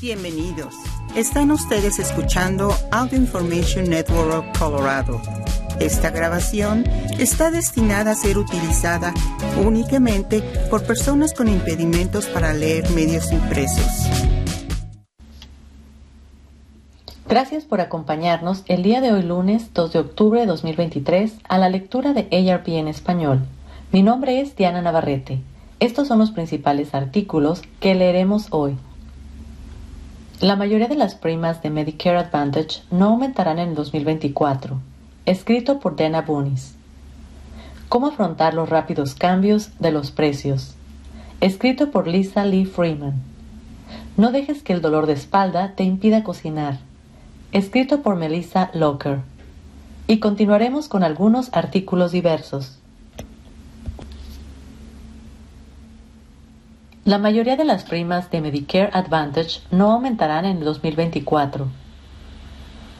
Bienvenidos. Están ustedes escuchando Audio Information Network of Colorado. Esta grabación está destinada a ser utilizada únicamente por personas con impedimentos para leer medios impresos. Gracias por acompañarnos el día de hoy lunes 2 de octubre de 2023 a la lectura de ARP en español. Mi nombre es Diana Navarrete. Estos son los principales artículos que leeremos hoy. La mayoría de las primas de Medicare Advantage no aumentarán en el 2024. Escrito por Dana Bunis. ¿Cómo afrontar los rápidos cambios de los precios? Escrito por Lisa Lee Freeman. No dejes que el dolor de espalda te impida cocinar. Escrito por Melissa Locker. Y continuaremos con algunos artículos diversos. La mayoría de las primas de Medicare Advantage no aumentarán en el 2024.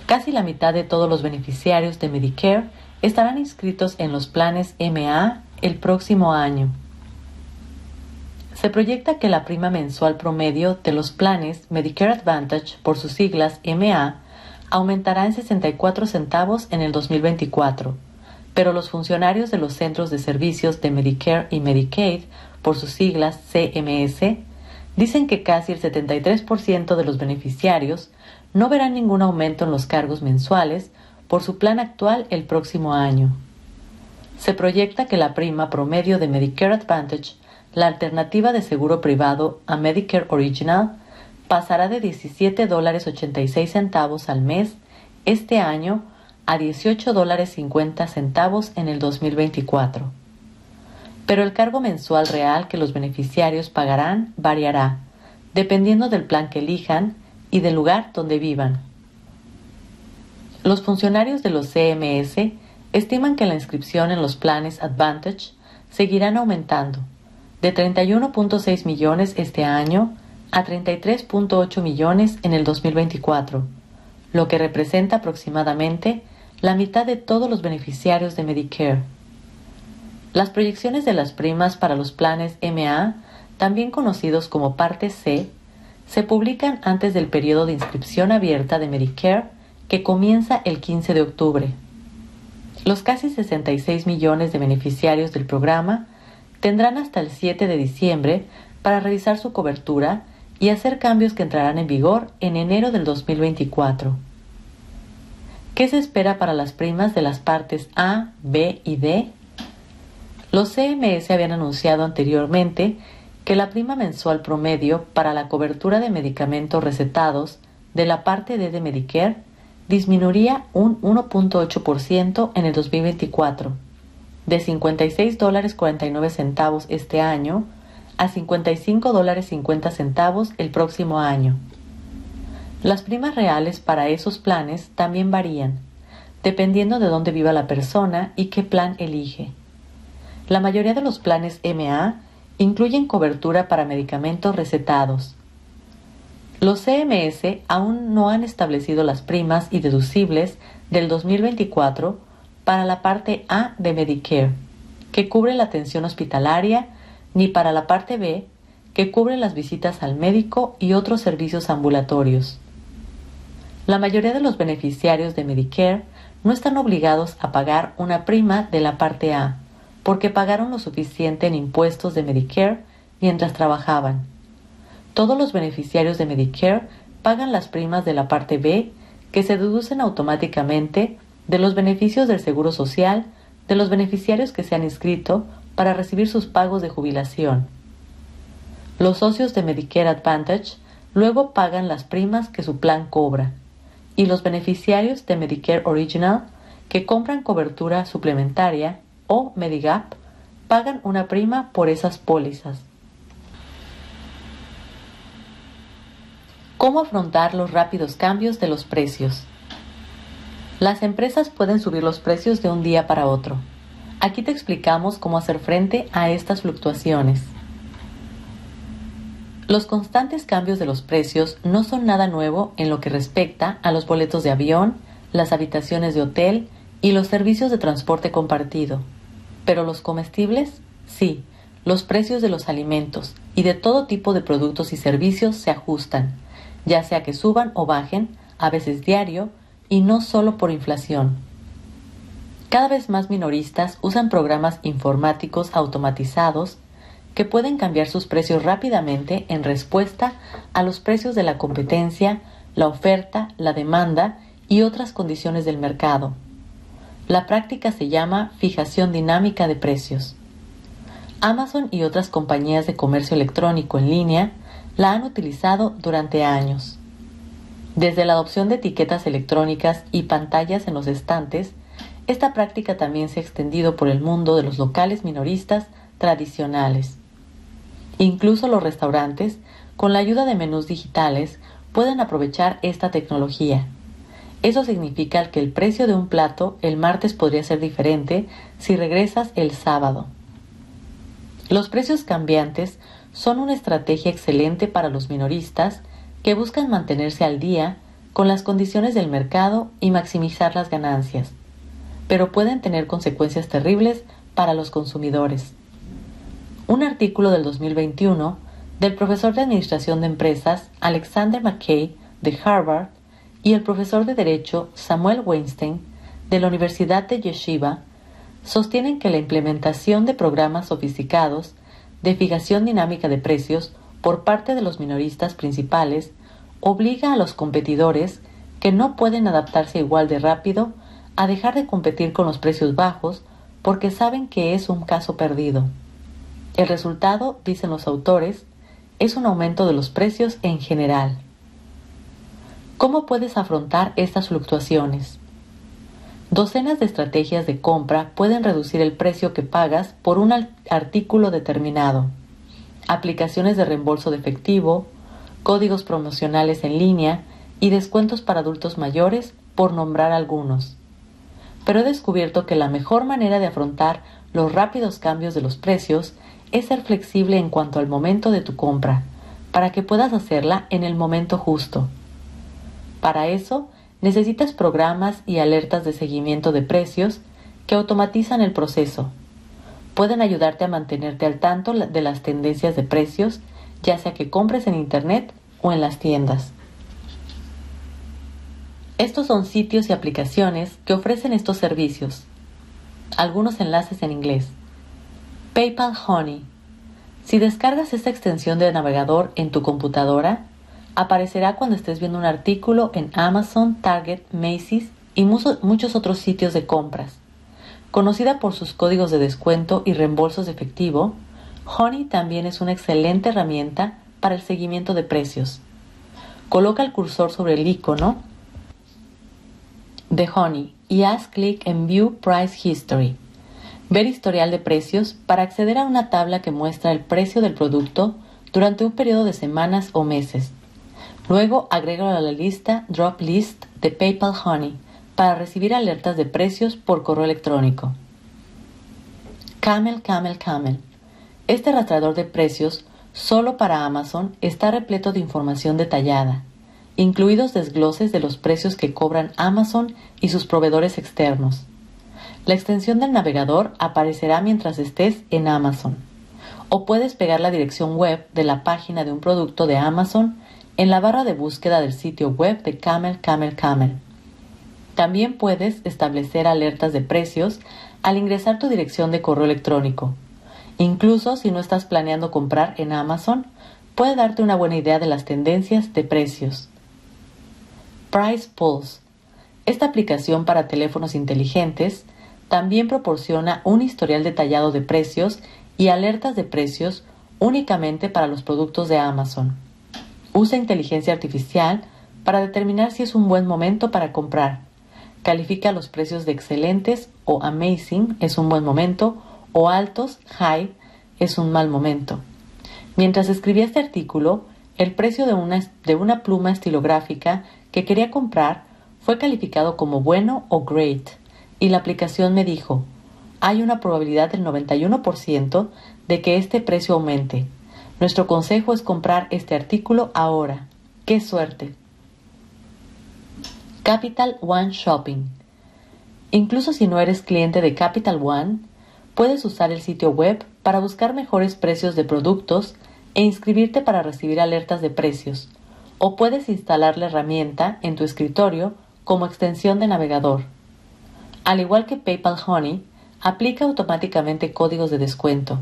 Casi la mitad de todos los beneficiarios de Medicare estarán inscritos en los planes MA el próximo año. Se proyecta que la prima mensual promedio de los planes Medicare Advantage, por sus siglas MA, aumentará en 64 centavos en el 2024, pero los funcionarios de los centros de servicios de Medicare y Medicaid por sus siglas CMS, dicen que casi el 73% de los beneficiarios no verán ningún aumento en los cargos mensuales por su plan actual el próximo año. Se proyecta que la prima promedio de Medicare Advantage, la alternativa de seguro privado a Medicare Original, pasará de 17 dólares 86 centavos al mes este año a 18 dólares 50 centavos en el 2024 pero el cargo mensual real que los beneficiarios pagarán variará, dependiendo del plan que elijan y del lugar donde vivan. Los funcionarios de los CMS estiman que la inscripción en los planes Advantage seguirán aumentando, de 31.6 millones este año a 33.8 millones en el 2024, lo que representa aproximadamente la mitad de todos los beneficiarios de Medicare. Las proyecciones de las primas para los planes MA, también conocidos como Parte C, se publican antes del periodo de inscripción abierta de Medicare que comienza el 15 de octubre. Los casi 66 millones de beneficiarios del programa tendrán hasta el 7 de diciembre para revisar su cobertura y hacer cambios que entrarán en vigor en enero del 2024. ¿Qué se espera para las primas de las partes A, B y D? Los CMS habían anunciado anteriormente que la prima mensual promedio para la cobertura de medicamentos recetados de la parte D de Medicare disminuiría un 1.8% en el 2024, de 56 dólares 49 centavos este año a 55 dólares 50 centavos el próximo año. Las primas reales para esos planes también varían, dependiendo de dónde viva la persona y qué plan elige. La mayoría de los planes MA incluyen cobertura para medicamentos recetados. Los CMS aún no han establecido las primas y deducibles del 2024 para la parte A de Medicare, que cubre la atención hospitalaria, ni para la parte B, que cubre las visitas al médico y otros servicios ambulatorios. La mayoría de los beneficiarios de Medicare no están obligados a pagar una prima de la parte A, porque pagaron lo suficiente en impuestos de Medicare mientras trabajaban. Todos los beneficiarios de Medicare pagan las primas de la parte B que se deducen automáticamente de los beneficios del Seguro Social de los beneficiarios que se han inscrito para recibir sus pagos de jubilación. Los socios de Medicare Advantage luego pagan las primas que su plan cobra y los beneficiarios de Medicare Original que compran cobertura suplementaria o Medigap pagan una prima por esas pólizas. ¿Cómo afrontar los rápidos cambios de los precios? Las empresas pueden subir los precios de un día para otro. Aquí te explicamos cómo hacer frente a estas fluctuaciones. Los constantes cambios de los precios no son nada nuevo en lo que respecta a los boletos de avión, las habitaciones de hotel y los servicios de transporte compartido. Pero los comestibles, sí, los precios de los alimentos y de todo tipo de productos y servicios se ajustan, ya sea que suban o bajen, a veces diario, y no solo por inflación. Cada vez más minoristas usan programas informáticos automatizados que pueden cambiar sus precios rápidamente en respuesta a los precios de la competencia, la oferta, la demanda y otras condiciones del mercado. La práctica se llama fijación dinámica de precios. Amazon y otras compañías de comercio electrónico en línea la han utilizado durante años. Desde la adopción de etiquetas electrónicas y pantallas en los estantes, esta práctica también se ha extendido por el mundo de los locales minoristas tradicionales. Incluso los restaurantes, con la ayuda de menús digitales, pueden aprovechar esta tecnología. Eso significa que el precio de un plato el martes podría ser diferente si regresas el sábado. Los precios cambiantes son una estrategia excelente para los minoristas que buscan mantenerse al día con las condiciones del mercado y maximizar las ganancias, pero pueden tener consecuencias terribles para los consumidores. Un artículo del 2021 del profesor de Administración de Empresas Alexander McKay de Harvard y el profesor de Derecho Samuel Weinstein de la Universidad de Yeshiva sostienen que la implementación de programas sofisticados de fijación dinámica de precios por parte de los minoristas principales obliga a los competidores que no pueden adaptarse igual de rápido a dejar de competir con los precios bajos porque saben que es un caso perdido. El resultado, dicen los autores, es un aumento de los precios en general. ¿Cómo puedes afrontar estas fluctuaciones? Docenas de estrategias de compra pueden reducir el precio que pagas por un artículo determinado. Aplicaciones de reembolso de efectivo, códigos promocionales en línea y descuentos para adultos mayores, por nombrar algunos. Pero he descubierto que la mejor manera de afrontar los rápidos cambios de los precios es ser flexible en cuanto al momento de tu compra, para que puedas hacerla en el momento justo. Para eso, necesitas programas y alertas de seguimiento de precios que automatizan el proceso. Pueden ayudarte a mantenerte al tanto de las tendencias de precios, ya sea que compres en Internet o en las tiendas. Estos son sitios y aplicaciones que ofrecen estos servicios. Algunos enlaces en inglés. PayPal Honey. Si descargas esta extensión de navegador en tu computadora, aparecerá cuando estés viendo un artículo en Amazon, Target, Macy's y muchos otros sitios de compras. Conocida por sus códigos de descuento y reembolsos de efectivo, Honey también es una excelente herramienta para el seguimiento de precios. Coloca el cursor sobre el icono de Honey y haz clic en View Price History. Ver historial de precios para acceder a una tabla que muestra el precio del producto durante un periodo de semanas o meses. Luego agrégalo a la lista Drop List de PayPal Honey para recibir alertas de precios por correo electrónico. Camel, Camel, Camel. Este rastreador de precios solo para Amazon está repleto de información detallada, incluidos desgloses de los precios que cobran Amazon y sus proveedores externos. La extensión del navegador aparecerá mientras estés en Amazon. O puedes pegar la dirección web de la página de un producto de Amazon en la barra de búsqueda del sitio web de Camel Camel Camel. También puedes establecer alertas de precios al ingresar tu dirección de correo electrónico. Incluso si no estás planeando comprar en Amazon, puede darte una buena idea de las tendencias de precios. Price Pulse. Esta aplicación para teléfonos inteligentes también proporciona un historial detallado de precios y alertas de precios únicamente para los productos de Amazon. Usa inteligencia artificial para determinar si es un buen momento para comprar. Califica los precios de excelentes o amazing es un buen momento o altos, high, es un mal momento. Mientras escribía este artículo, el precio de una, de una pluma estilográfica que quería comprar fue calificado como bueno o great y la aplicación me dijo, hay una probabilidad del 91% de que este precio aumente. Nuestro consejo es comprar este artículo ahora. ¡Qué suerte! Capital One Shopping. Incluso si no eres cliente de Capital One, puedes usar el sitio web para buscar mejores precios de productos e inscribirte para recibir alertas de precios, o puedes instalar la herramienta en tu escritorio como extensión de navegador. Al igual que PayPal Honey, aplica automáticamente códigos de descuento.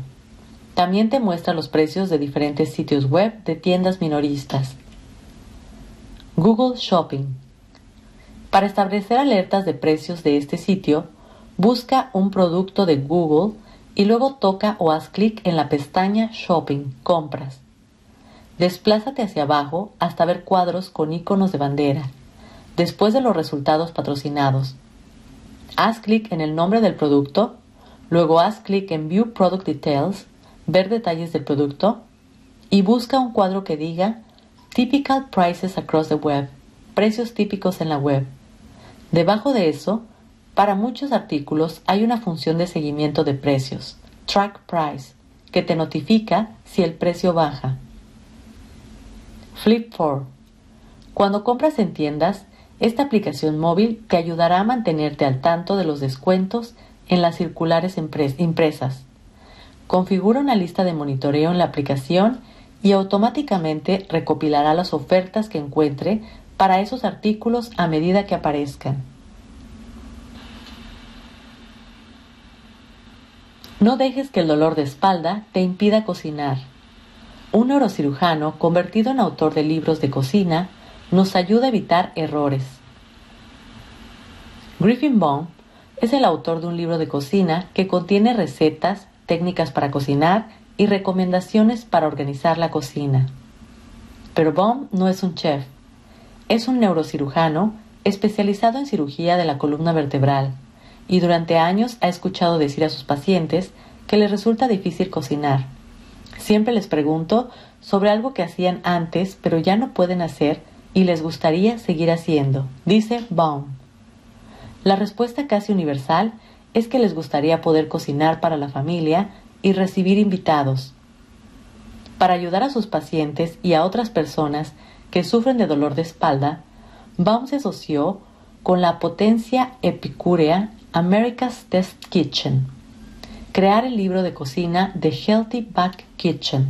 También te muestra los precios de diferentes sitios web de tiendas minoristas. Google Shopping. Para establecer alertas de precios de este sitio, busca un producto de Google y luego toca o haz clic en la pestaña Shopping, Compras. Desplázate hacia abajo hasta ver cuadros con iconos de bandera, después de los resultados patrocinados. Haz clic en el nombre del producto, luego haz clic en View Product Details, ver detalles del producto, y busca un cuadro que diga Typical Prices Across the Web, precios típicos en la web. Debajo de eso, para muchos artículos hay una función de seguimiento de precios, Track Price, que te notifica si el precio baja. Flip 4. Cuando compras en tiendas, esta aplicación móvil te ayudará a mantenerte al tanto de los descuentos en las circulares impresas. Configura una lista de monitoreo en la aplicación y automáticamente recopilará las ofertas que encuentre para esos artículos a medida que aparezcan. No dejes que el dolor de espalda te impida cocinar. Un neurocirujano convertido en autor de libros de cocina nos ayuda a evitar errores. Griffin Baum es el autor de un libro de cocina que contiene recetas, técnicas para cocinar y recomendaciones para organizar la cocina. Pero Baum no es un chef, es un neurocirujano especializado en cirugía de la columna vertebral y durante años ha escuchado decir a sus pacientes que les resulta difícil cocinar. Siempre les pregunto sobre algo que hacían antes pero ya no pueden hacer y les gustaría seguir haciendo, dice Baum. La respuesta casi universal es que les gustaría poder cocinar para la familia y recibir invitados. Para ayudar a sus pacientes y a otras personas que sufren de dolor de espalda, Baum se asoció con la potencia epicúrea America's Test Kitchen. Crear el libro de cocina The Healthy Back Kitchen.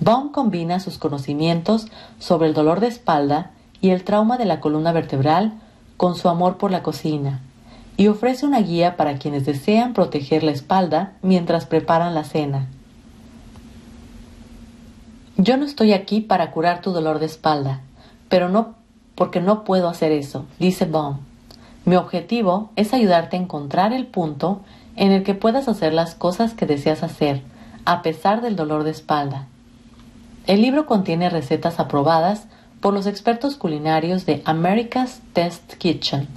Baum combina sus conocimientos sobre el dolor de espalda y el trauma de la columna vertebral con su amor por la cocina y ofrece una guía para quienes desean proteger la espalda mientras preparan la cena. Yo no estoy aquí para curar tu dolor de espalda, pero no porque no puedo hacer eso, dice Baum. Mi objetivo es ayudarte a encontrar el punto en el que puedas hacer las cosas que deseas hacer, a pesar del dolor de espalda. El libro contiene recetas aprobadas por los expertos culinarios de America's Test Kitchen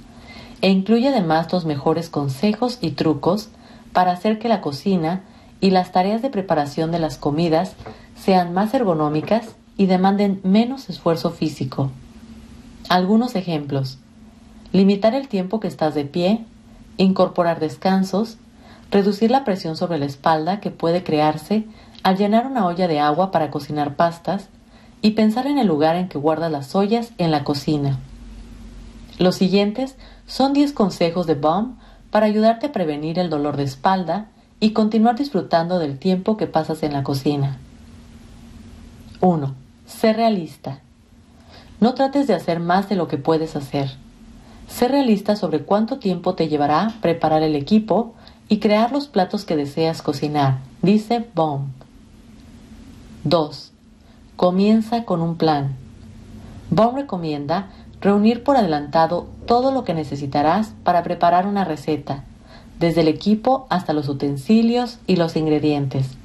e incluye además los mejores consejos y trucos para hacer que la cocina y las tareas de preparación de las comidas sean más ergonómicas y demanden menos esfuerzo físico. Algunos ejemplos limitar el tiempo que estás de pie, incorporar descansos, reducir la presión sobre la espalda que puede crearse al llenar una olla de agua para cocinar pastas y pensar en el lugar en que guardas las ollas en la cocina. Los siguientes son 10 consejos de Baum para ayudarte a prevenir el dolor de espalda y continuar disfrutando del tiempo que pasas en la cocina. 1. Sé realista. No trates de hacer más de lo que puedes hacer. Sé realista sobre cuánto tiempo te llevará preparar el equipo y crear los platos que deseas cocinar, dice Baum. 2. Comienza con un plan. Baum recomienda reunir por adelantado todo lo que necesitarás para preparar una receta, desde el equipo hasta los utensilios y los ingredientes.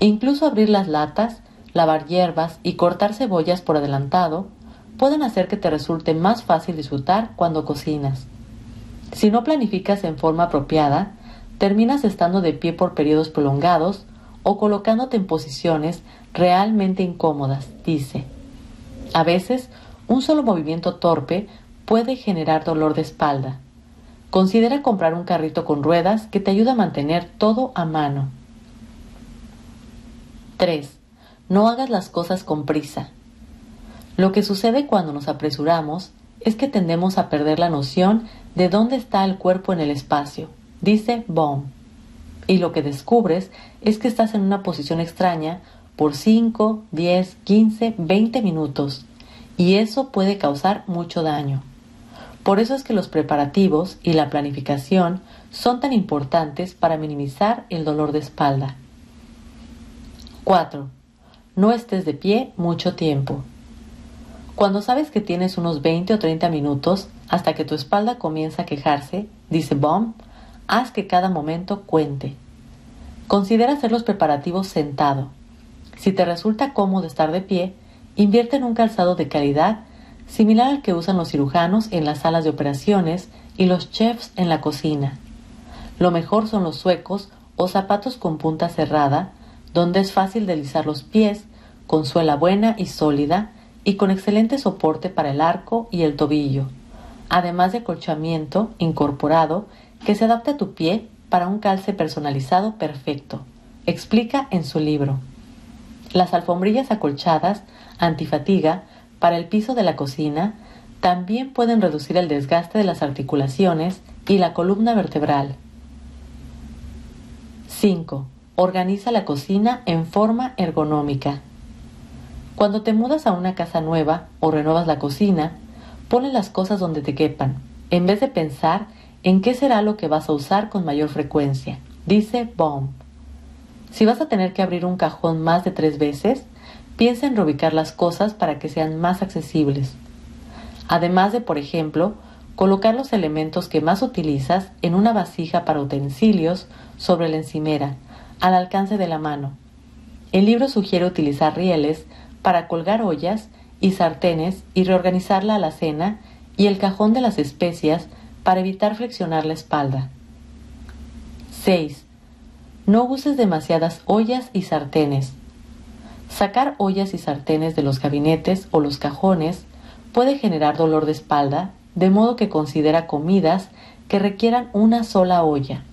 Incluso abrir las latas, lavar hierbas y cortar cebollas por adelantado pueden hacer que te resulte más fácil disfrutar cuando cocinas. Si no planificas en forma apropiada, terminas estando de pie por periodos prolongados o colocándote en posiciones realmente incómodas, dice. A veces, un solo movimiento torpe puede generar dolor de espalda. Considera comprar un carrito con ruedas que te ayude a mantener todo a mano. 3. No hagas las cosas con prisa. Lo que sucede cuando nos apresuramos es que tendemos a perder la noción de dónde está el cuerpo en el espacio, dice Baum. Y lo que descubres es que estás en una posición extraña por 5, 10, 15, 20 minutos y eso puede causar mucho daño. Por eso es que los preparativos y la planificación son tan importantes para minimizar el dolor de espalda. 4. No estés de pie mucho tiempo. Cuando sabes que tienes unos 20 o 30 minutos hasta que tu espalda comienza a quejarse, dice Baum, haz que cada momento cuente. Considera hacer los preparativos sentado. Si te resulta cómodo estar de pie, invierte en un calzado de calidad similar al que usan los cirujanos en las salas de operaciones y los chefs en la cocina. Lo mejor son los suecos o zapatos con punta cerrada, donde es fácil deslizar los pies, con suela buena y sólida y con excelente soporte para el arco y el tobillo, además de acolchamiento incorporado que se adapta a tu pie para un calce personalizado perfecto. Explica en su libro. Las alfombrillas acolchadas antifatiga para el piso de la cocina también pueden reducir el desgaste de las articulaciones y la columna vertebral. 5. Organiza la cocina en forma ergonómica. Cuando te mudas a una casa nueva o renuevas la cocina, ponle las cosas donde te quepan, en vez de pensar en qué será lo que vas a usar con mayor frecuencia. Dice Baum. Si vas a tener que abrir un cajón más de tres veces, piensa en reubicar las cosas para que sean más accesibles. Además de, por ejemplo, colocar los elementos que más utilizas en una vasija para utensilios sobre la encimera, al alcance de la mano. El libro sugiere utilizar rieles para colgar ollas y sartenes y reorganizar la alacena y el cajón de las especias para evitar flexionar la espalda. 6. No uses demasiadas ollas y sartenes. Sacar ollas y sartenes de los gabinetes o los cajones puede generar dolor de espalda, de modo que considera comidas que requieran una sola olla.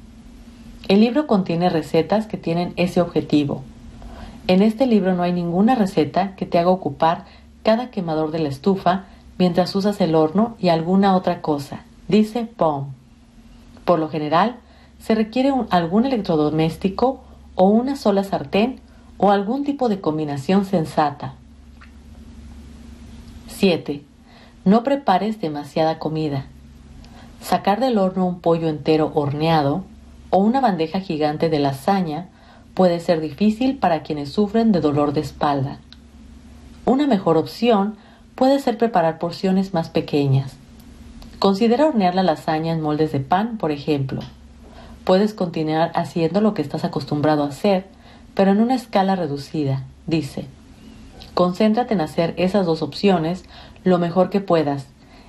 El libro contiene recetas que tienen ese objetivo. En este libro no hay ninguna receta que te haga ocupar cada quemador de la estufa mientras usas el horno y alguna otra cosa, dice Baum. Por lo general, se requiere algún electrodoméstico o una sola sartén o algún tipo de combinación sensata. 7. No prepares demasiada comida. Sacar del horno un pollo entero horneado o una bandeja gigante de lasaña puede ser difícil para quienes sufren de dolor de espalda. Una mejor opción puede ser preparar porciones más pequeñas. Considera hornear la lasaña en moldes de pan, por ejemplo. Puedes continuar haciendo lo que estás acostumbrado a hacer, pero en una escala reducida, dice. Concéntrate en hacer esas dos opciones lo mejor que puedas,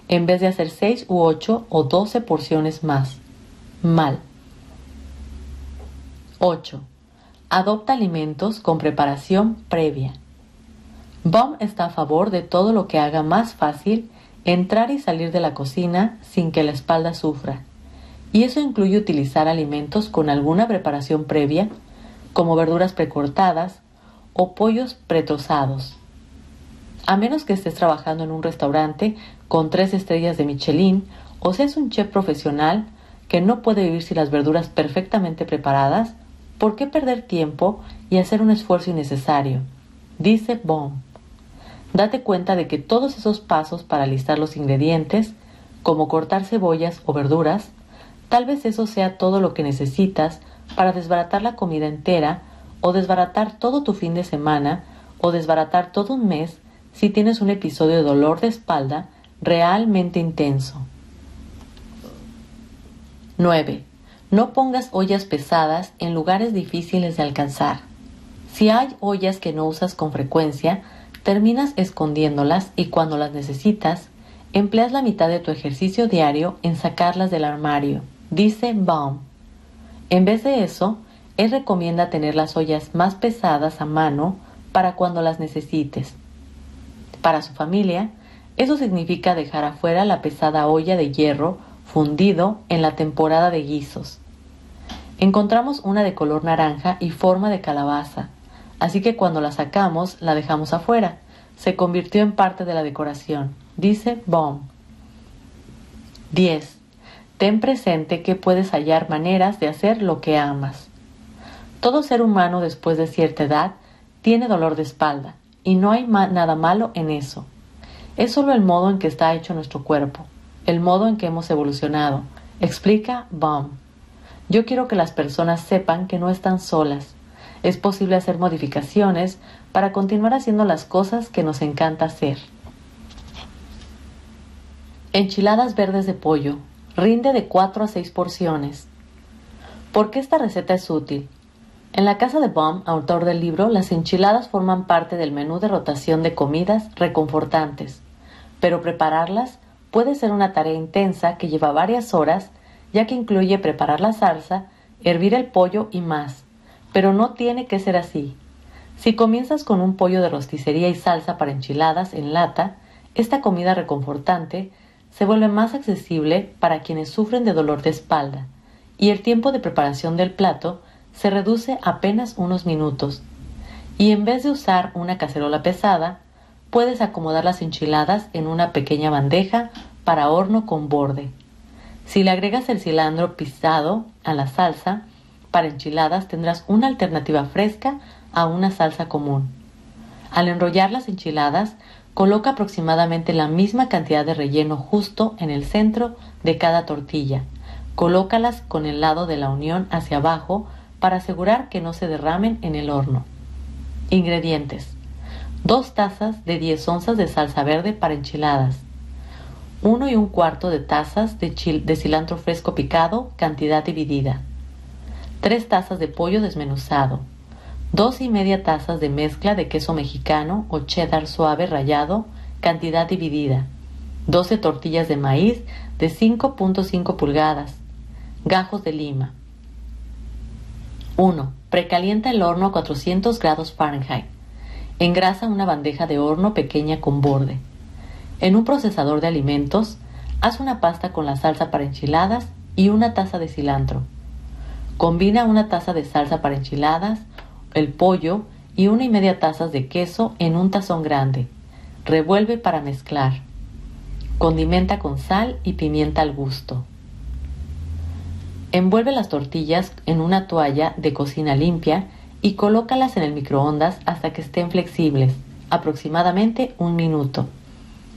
en vez de hacer seis u ocho o doce porciones más. Mal. 8. Adopta alimentos con preparación previa. Baum está a favor de todo lo que haga más fácil entrar y salir de la cocina sin que la espalda sufra, y eso incluye utilizar alimentos con alguna preparación previa como verduras precortadas o pollos pretrozados. A menos que estés trabajando en un restaurante con tres estrellas de Michelin o seas un chef profesional que no puede vivir sin las verduras perfectamente preparadas, ¿por qué perder tiempo y hacer un esfuerzo innecesario? Dice Baum. Date cuenta de que todos esos pasos para listar los ingredientes, como cortar cebollas o verduras, tal vez eso sea todo lo que necesitas para desbaratar la comida entera o desbaratar todo tu fin de semana o desbaratar todo un mes si tienes un episodio de dolor de espalda realmente intenso. 9. No pongas ollas pesadas en lugares difíciles de alcanzar. Si hay ollas que no usas con frecuencia, terminas escondiéndolas y cuando las necesitas, empleas la mitad de tu ejercicio diario en sacarlas del armario, dice Baum. En vez de eso, él recomienda tener las ollas más pesadas a mano para cuando las necesites. Para su familia, eso significa dejar afuera la pesada olla de hierro fundido en la temporada de guisos. Encontramos una de color naranja y forma de calabaza, así que cuando la sacamos la dejamos afuera. Se convirtió en parte de la decoración, dice Baum. 10 ten presente que puedes hallar maneras de hacer lo que amas. Todo ser humano después de cierta edad tiene dolor de espalda y no hay nada malo en eso. Es solo el modo en que está hecho nuestro cuerpo, el modo en que hemos evolucionado, explica Baum. Yo quiero que las personas sepan que no están solas. Es posible hacer modificaciones para continuar haciendo las cosas que nos encanta hacer. Enchiladas verdes de pollo. Rinde de 4 a 6 porciones. ¿Por qué esta receta es útil? En la casa de Baum, autor del libro, las enchiladas forman parte del menú de rotación de comidas reconfortantes, pero prepararlas puede ser una tarea intensa que lleva varias horas, ya que incluye preparar la salsa, hervir el pollo y más. Pero no tiene que ser así. Si comienzas con un pollo de rosticería y salsa para enchiladas en lata, esta comida reconfortante se vuelve más accesible para quienes sufren de dolor de espalda y el tiempo de preparación del plato se reduce apenas unos minutos. Y en vez de usar una cacerola pesada, puedes acomodar las enchiladas en una pequeña bandeja para horno con borde. Si le agregas el cilantro pisado a la salsa para enchiladas tendrás una alternativa fresca a una salsa común. Al enrollar las enchiladas, Coloca aproximadamente la misma cantidad de relleno justo en el centro de cada tortilla. Colócalas con el lado de la unión hacia abajo para asegurar que no se derramen en el horno. Ingredientes. 2 tazas de 10 onzas de salsa verde para enchiladas. 1 y un cuarto de tazas de, de cilantro fresco picado, cantidad dividida. 3 tazas de pollo desmenuzado. Dos y media tazas de mezcla de queso mexicano o cheddar suave rallado, cantidad dividida. 12 tortillas de maíz de 5.5 pulgadas. Gajos de lima. 1. Precalienta el horno a 400 grados Fahrenheit. Engrasa una bandeja de horno pequeña con borde. En un procesador de alimentos, haz una pasta con la salsa para enchiladas y una taza de cilantro. Combina una taza de salsa para enchiladas, el pollo y una y media tazas de queso en un tazón grande. Revuelve para mezclar. Condimenta con sal y pimienta al gusto. Envuelve las tortillas en una toalla de cocina limpia y colócalas en el microondas hasta que estén flexibles, aproximadamente un minuto.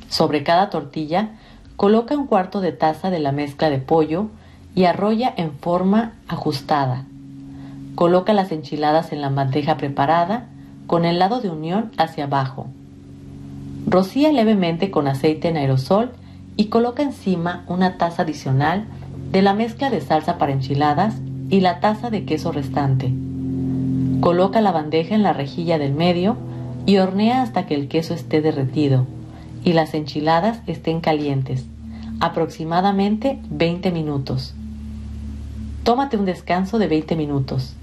Sobre cada tortilla, coloca un cuarto de taza de la mezcla de pollo y arrolla en forma ajustada. Coloca las enchiladas en la bandeja preparada con el lado de unión hacia abajo. Rocía levemente con aceite en aerosol y coloca encima una taza adicional de la mezcla de salsa para enchiladas y la taza de queso restante. Coloca la bandeja en la rejilla del medio y hornea hasta que el queso esté derretido y las enchiladas estén calientes, aproximadamente 20 minutos. Tómate un descanso de 20 minutos.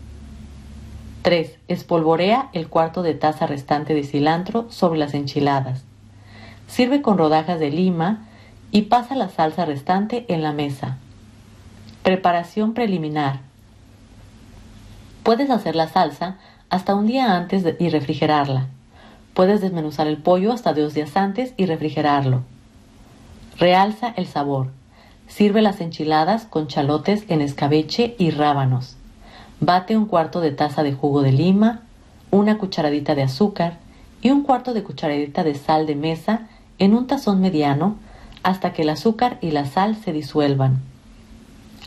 3. Espolvorea el cuarto de taza restante de cilantro sobre las enchiladas. Sirve con rodajas de lima y pasa la salsa restante en la mesa. Preparación preliminar. Puedes hacer la salsa hasta un día antes y refrigerarla. Puedes desmenuzar el pollo hasta dos días antes y refrigerarlo. Realza el sabor. Sirve las enchiladas con chalotes en escabeche y rábanos. Bate un cuarto de taza de jugo de lima, una cucharadita de azúcar y un cuarto de cucharadita de sal de mesa en un tazón mediano hasta que el azúcar y la sal se disuelvan.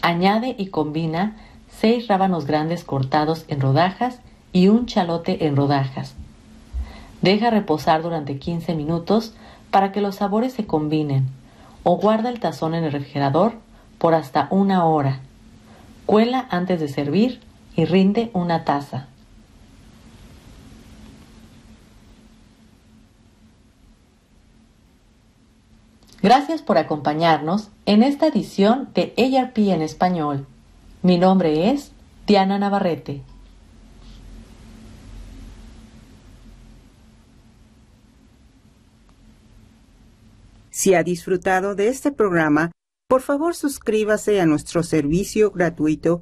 Añade y combina seis rábanos grandes cortados en rodajas y un chalote en rodajas. Deja reposar durante 15 minutos para que los sabores se combinen o guarda el tazón en el refrigerador por hasta una hora. Cuela antes de servir y rinde una taza. Gracias por acompañarnos en esta edición de ARP en español. Mi nombre es Diana Navarrete. Si ha disfrutado de este programa, por favor suscríbase a nuestro servicio gratuito